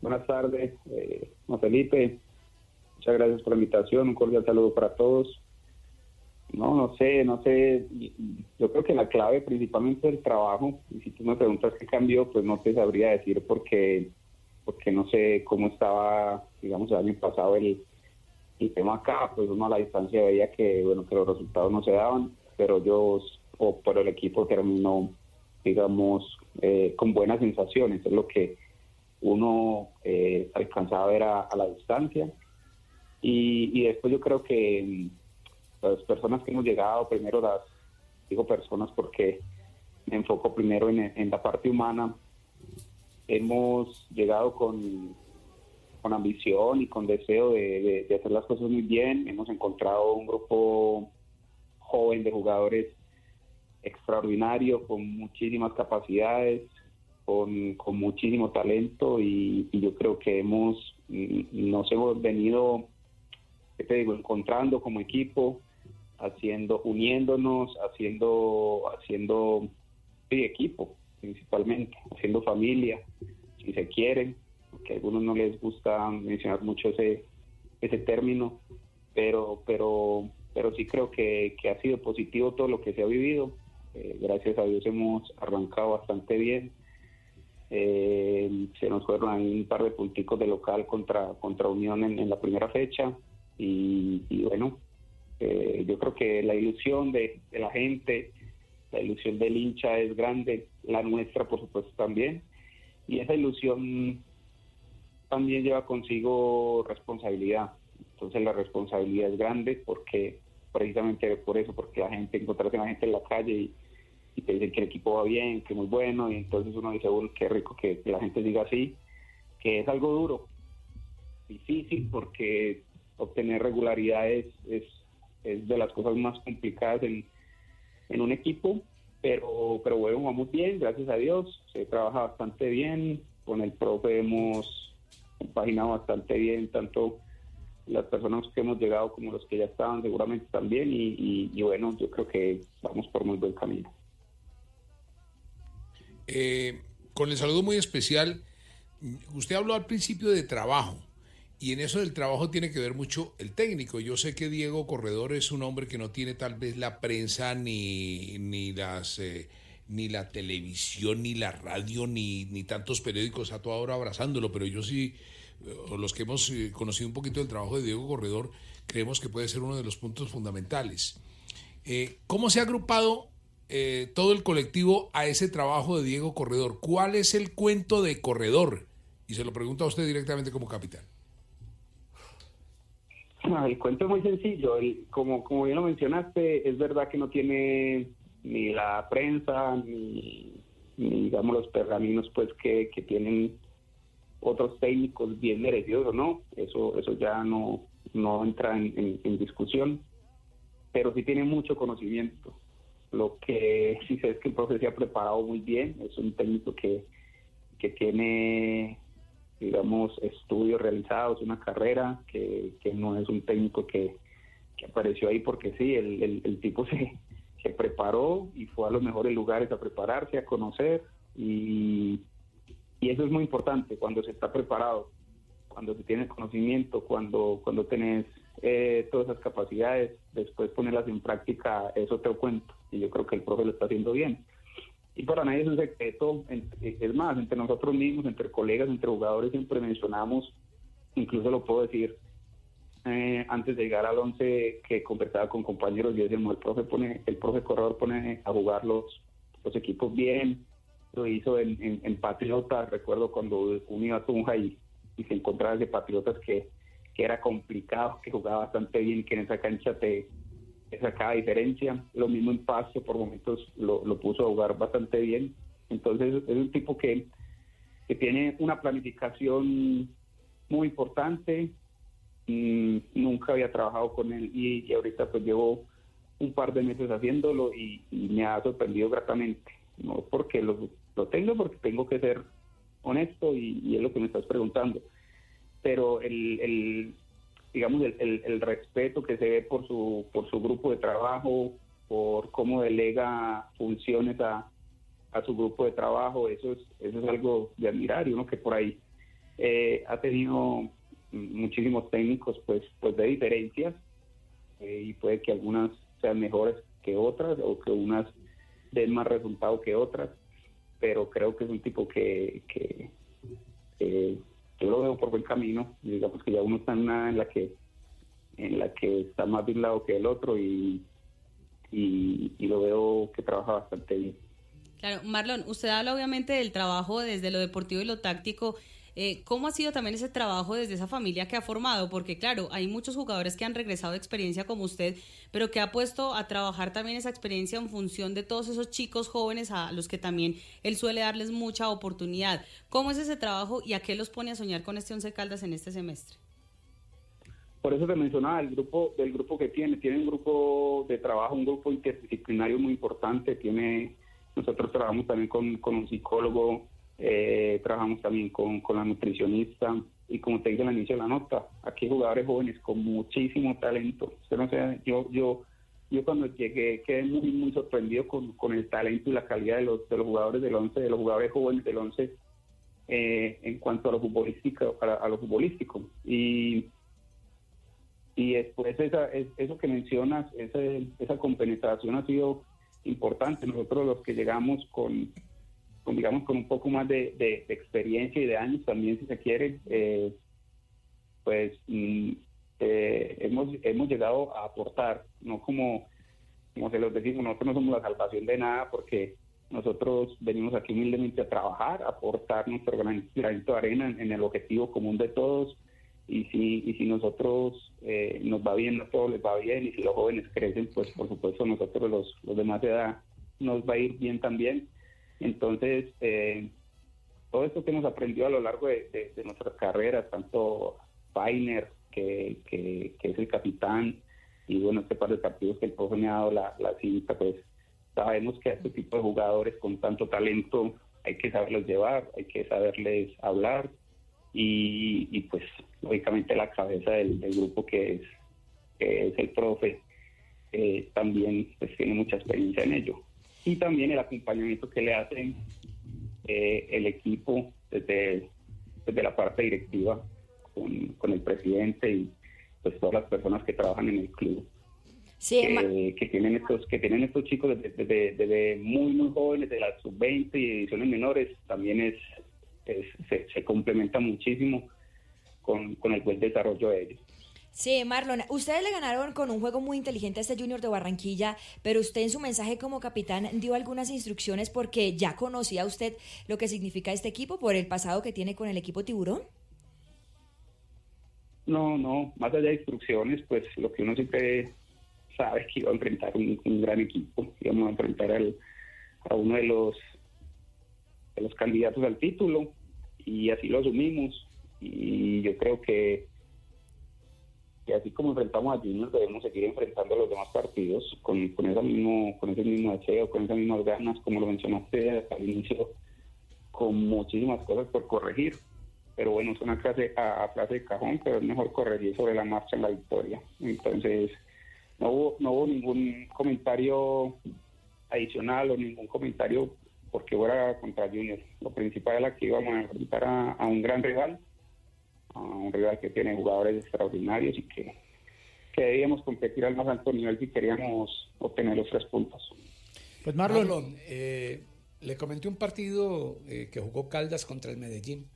Buenas tardes, eh, Felipe. Muchas gracias por la invitación. Un cordial saludo para todos. No, no sé, no sé. Yo creo que la clave principalmente es el trabajo. Y si tú me preguntas qué cambió, pues no te sabría decir porque porque no sé cómo estaba, digamos, el año pasado el, tema acá, pues uno a la distancia veía que, bueno, que los resultados no se daban, pero yo, o por el equipo terminó, digamos, eh, con buenas sensaciones, es lo que uno eh, alcanzaba a ver a, la distancia. Y, y, después yo creo que mm, las personas que hemos llegado, primero las, digo personas porque me enfoco primero en, la parte humana, hemos llegado con, con ambición y con deseo de, hacer las cosas muy bien. Hemos encontrado un grupo joven de jugadores extraordinario, con muchísimas capacidades, con, muchísimo talento y, yo creo que hemos, nos hemos venido, encontrando como equipo, haciendo, uniéndonos, haciendo, haciendo equipo principalmente, haciendo familia, si se quieren, porque a algunos no les gusta mencionar mucho ese, ese término, pero, pero, pero sí creo que, ha sido positivo todo lo que se ha vivido. Eh, gracias a Dios hemos arrancado bastante bien. Eh, se nos fueron ahí un par de punticos de local contra, contra Unión en, la primera fecha y, bueno, eh, yo creo que la ilusión de, la gente, la ilusión del hincha es grande, la nuestra por supuesto también, y esa ilusión también lleva consigo responsabilidad. Entonces la responsabilidad es grande porque precisamente por eso, porque la gente, encontrarse a la gente en la calle y, y te dicen que el equipo va bien, que muy bueno, y entonces uno dice, bueno, qué rico que, la gente diga así, que es algo duro, difícil, porque obtener regularidad es de las cosas más complicadas en, en un equipo, pero, pero bueno, vamos bien, gracias a Dios, se trabaja bastante bien, con el profe hemos compaginado bastante bien, tanto las personas que hemos llegado como los que ya estaban seguramente también, y, y, bueno, yo creo que vamos por muy buen camino. Eh, con el saludo muy especial, usted habló al principio de trabajo. Y en eso del trabajo tiene que ver mucho el técnico. Yo sé que Diego Corredor es un hombre que no tiene tal vez la prensa ni, ni las... Eh, ni la televisión, ni la radio, ni, ni tantos periódicos a toda hora abrazándolo, pero yo sí, eh, los que hemos conocido un poquito del trabajo de Diego Corredor, creemos que puede ser uno de los puntos fundamentales. ¿Cómo se ha agrupado todo el colectivo a ese trabajo de Diego Corredor? ¿Cuál es el cuento de Corredor? Y se lo pregunto a usted directamente como capitán. El cuento es muy sencillo. El, como, como bien lo mencionaste, es verdad que no tiene ni la prensa, ni, digamos los pergaminos pues que, tienen otros técnicos bien merecidos no. Eso, eso ya no, no entra en, discusión. Pero sí tiene mucho conocimiento. Lo que sí sé es que el profe se ha preparado muy bien. Es un técnico que, que tiene digamos, estudios realizados, una carrera, que, no es un técnico que, apareció ahí porque sí, el, el, tipo se, se, preparó y fue a los mejores lugares a prepararse, a conocer y, y eso es muy importante cuando se está preparado, cuando se tiene conocimiento, cuando, cuando tenés eh, todas esas capacidades, después ponerlas en práctica es otro cuento y yo creo que el profe lo está haciendo bien. y para nadie es un secreto, es más, entre nosotros mismos, entre colegas, entre jugadores, siempre mencionamos, incluso lo puedo decir, eh, antes de llegar al 11 que conversaba con compañeros, yo decía, el profe pone, el profe corredor pone a jugar los, los equipos bien, lo hizo en, en, Patriotas, recuerdo cuando iba a Tunja y, y se encontraba de Patriotas que, que era complicado, que jugaba bastante bien, que en esa cancha te, sacaba diferencia. Lo mismo en Paso, por momentos lo, puso a jugar bastante bien. Entonces es un tipo que, que tiene una planificación muy importante. y nunca había trabajado con él y, ahorita pues llevo un par de meses haciéndolo y, me ha sorprendido gratamente. No porque lo, lo tengo, porque tengo que ser honesto y, es lo que me estás preguntando. Pero el, el digamos, el, el, respeto que se ve por su, por su grupo de trabajo, por cómo delega funciones a, a su grupo de trabajo, eso es, eso es algo de admirar y uno que por ahí eh, ha tenido muchísimos técnicos pues, pues de diferencias eh, y puede que algunas sean mejores que otras o que unas den más resultado que otras, pero creo que es un tipo que, que, por buen camino, digamos que ya uno está en una en la que en la que está más de lado que el otro y, y, lo veo que trabaja bastante bien. Claro, Marlon, usted habla obviamente del trabajo desde lo deportivo y lo táctico. Eh, ¿Cómo ha sido también ese trabajo desde esa familia que ha formado? Porque claro, hay muchos jugadores que han regresado de experiencia como usted, pero que ha puesto a trabajar también esa experiencia en función de todos esos chicos jóvenes a los que también él suele darles mucha oportunidad. ¿Cómo es ese trabajo y a qué los pone a soñar con este Once Caldas en este semestre? Por eso te mencionaba el grupo del grupo que tiene, tiene un grupo de trabajo, un grupo interdisciplinario muy importante, tiene nosotros trabajamos también con, con un psicólogo, eh, trabajamos también con, con, la nutricionista y como te dije al inicio de la nota, aquí jugadores jóvenes con muchísimo talento. yo, yo, yo cuando llegué quedé muy, muy sorprendido con, con el talento y la calidad de los, de los jugadores del 11, de los jugadores jóvenes del 11 eh, en cuanto a lo futbolístico, a, a lo futbolístico. Y, y después esa, eso que mencionas, esa, esa compenetración ha sido importante. Nosotros los que llegamos con con, digamos, con un poco más de, experiencia y de años también, si se quiere, eh, pues mm, eh, hemos, hemos llegado a aportar, no como, como se los decimos, nosotros no somos la salvación de nada porque nosotros venimos aquí humildemente a trabajar, aportar nuestro granito de arena en, el objetivo común de todos y si, y si nosotros eh, nos va bien, a todos les va bien y si los jóvenes crecen, pues por supuesto nosotros los, los demás de edad nos va a ir bien también entonces, eh, todo esto que hemos aprendido a lo largo de, nuestras carreras, tanto Fainer, que, es el capitán, y bueno, este par de partidos que el profe me ha dado la, la cinta, pues sabemos que a este tipo de jugadores con tanto talento hay que saberlos llevar, hay que saberles hablar y, pues lógicamente la cabeza del, grupo que es, que es el profe eh, también pues tiene mucha experiencia en ello y también el acompañamiento que le hacen eh, el equipo desde, desde la parte directiva con, el presidente y pues todas las personas que trabajan en el club. que, tienen estos que tienen estos chicos desde, muy muy jóvenes de las sub 20 y ediciones menores también es, se, se, complementa muchísimo con, con el buen desarrollo de ellos Sí, Marlon, ustedes le ganaron con un juego muy inteligente a este Junior de Barranquilla, pero usted en su mensaje como capitán dio algunas instrucciones porque ya conocía usted lo que significa este equipo por el pasado que tiene con el equipo Tiburón. No, no, más allá de instrucciones, pues lo que uno siempre sabe es que iba a enfrentar un, gran equipo, íbamos a enfrentar a uno de los, de los candidatos al título y así lo asumimos y yo creo que y así como enfrentamos a Junior debemos seguir enfrentando a los demás partidos con, con, esa mismo, con ese mismo deseo, con esas mismas ganas, como lo mencionaste al inicio, con muchísimas cosas por corregir. Pero bueno, es una clase a, frase de cajón, pero es mejor corregir sobre la marcha en la victoria. Entonces, no hubo, no hubo ningún comentario adicional o ningún comentario porque fuera contra Junior. Lo principal era que íbamos a enfrentar a un gran rival a un rival que tiene jugadores extraordinarios y que, debíamos competir al más alto nivel si queríamos obtener los tres puntos. Pues Marlon, eh, le comenté un partido eh, que jugó Caldas contra el Medellín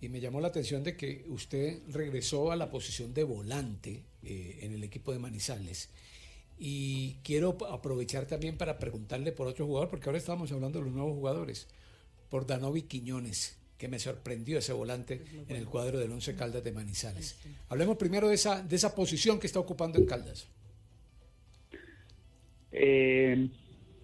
y me llamó la atención de que usted regresó a la posición de volante eh, en el equipo de Manizales. Y quiero aprovechar también para preguntarle por otro jugador, porque ahora estamos hablando de los nuevos jugadores, por Danovi Quiñones, que me sorprendió ese volante en el cuadro del Once Caldas de Manizales. Hablemos primero de esa, de esa posición que está ocupando en Caldas. Eh,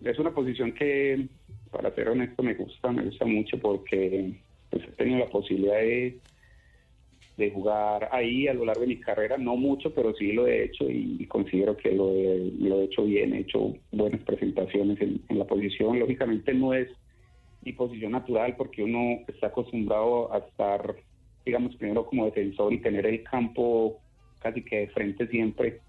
es una posición que, para ser honesto, me gusta, me gusta mucho porque pues, he tenido la posibilidad de, de jugar ahí a lo largo de mi carrera, no mucho, pero sí lo he hecho y, considero que lo he, lo he hecho bien, he hecho buenas presentaciones en, la posición. Lógicamente no es mi posición natural porque uno está acostumbrado a estar, digamos, primero como defensor y tener el campo casi que de frente siempre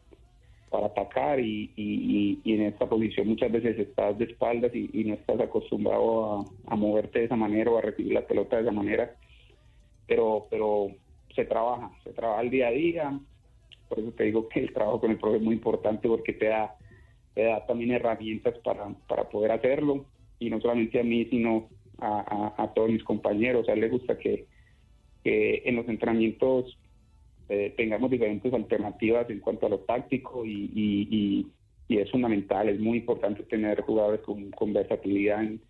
para atacar y, en esta posición muchas veces estás de espaldas y, no estás acostumbrado a, moverte de esa manera o a recibir la pelota de esa manera. Pero, pero se trabaja, se trabaja el día a día. Por eso te digo que el trabajo con el profe es muy importante porque te da, te da también herramientas para, para poder hacerlo. Y no solamente a mí, sino a, todos mis compañeros. A él le gusta que, que en los entrenamientos eh, tengamos diferentes alternativas en cuanto a lo táctico y, es fundamental, es muy importante tener jugadores con, versatilidad en,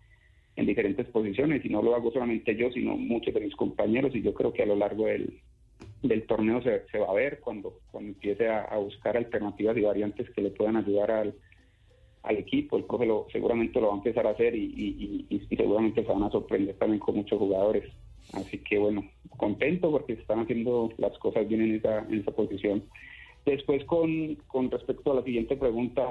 diferentes posiciones y no lo hago solamente yo, sino muchos de mis compañeros y yo creo que a lo largo del, torneo se, va a ver cuando, cuando empiece a, buscar alternativas y variantes que le puedan ayudar al, al equipo. El profe lo, seguramente lo va a empezar a hacer y, y seguramente se van a sorprender también con muchos jugadores. Así que bueno, contento porque están haciendo las cosas bien en esa, en esa posición. Después, con, con respecto a la siguiente pregunta,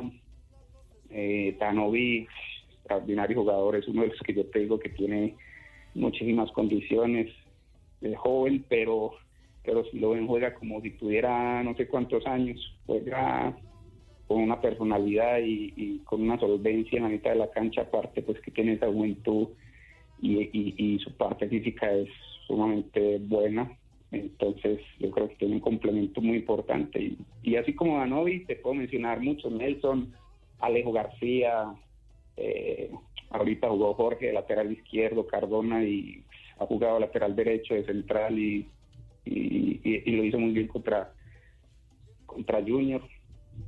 eh, Tanovi, extraordinario jugador, es uno de los que yo te digo que tiene muchísimas condiciones, es joven, pero pero si lo ven juega como si tuviera no sé cuántos años, juega con una personalidad y, con una solvencia en la mitad de la cancha, aparte pues que tiene esa juventud y, su parte física es sumamente buena. Entonces, yo creo que tiene un complemento muy importante. Y, así como Danovi, te puedo mencionar muchos: Nelson, Alejo García, eh, ahorita jugó Jorge, lateral izquierdo, Cardona, y ha jugado lateral derecho de central y, y, lo hizo muy bien contra, contra Junior.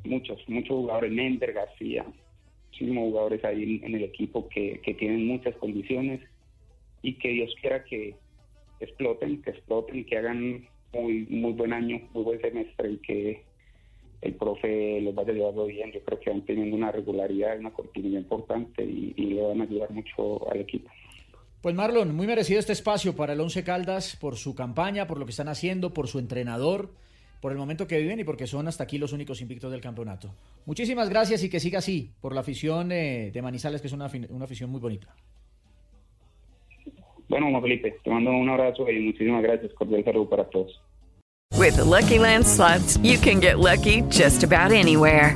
Muchos, muchos jugadores, Mender, García, muchísimos jugadores ahí en, el equipo que, que tienen muchas condiciones y que Dios quiera que exploten, que exploten y que hagan muy, muy buen año, muy buen semestre y que el profe los vaya llevando bien. Yo creo que van teniendo una regularidad, una continuidad importante y, le van a ayudar mucho al equipo. Pues Marlon, muy merecido este espacio para el Once Caldas por su campaña, por lo que están haciendo, por su entrenador, por el momento que viven y porque son hasta aquí los únicos invictos del campeonato. Muchísimas gracias y que siga así por la afición eh, de Manizales, que es una, una afición muy bonita. Bueno, Juan Felipe, te mando un abrazo y muchísimas gracias. Cordial saludo para todos. With the Lucky Land slots, you can get lucky just about anywhere.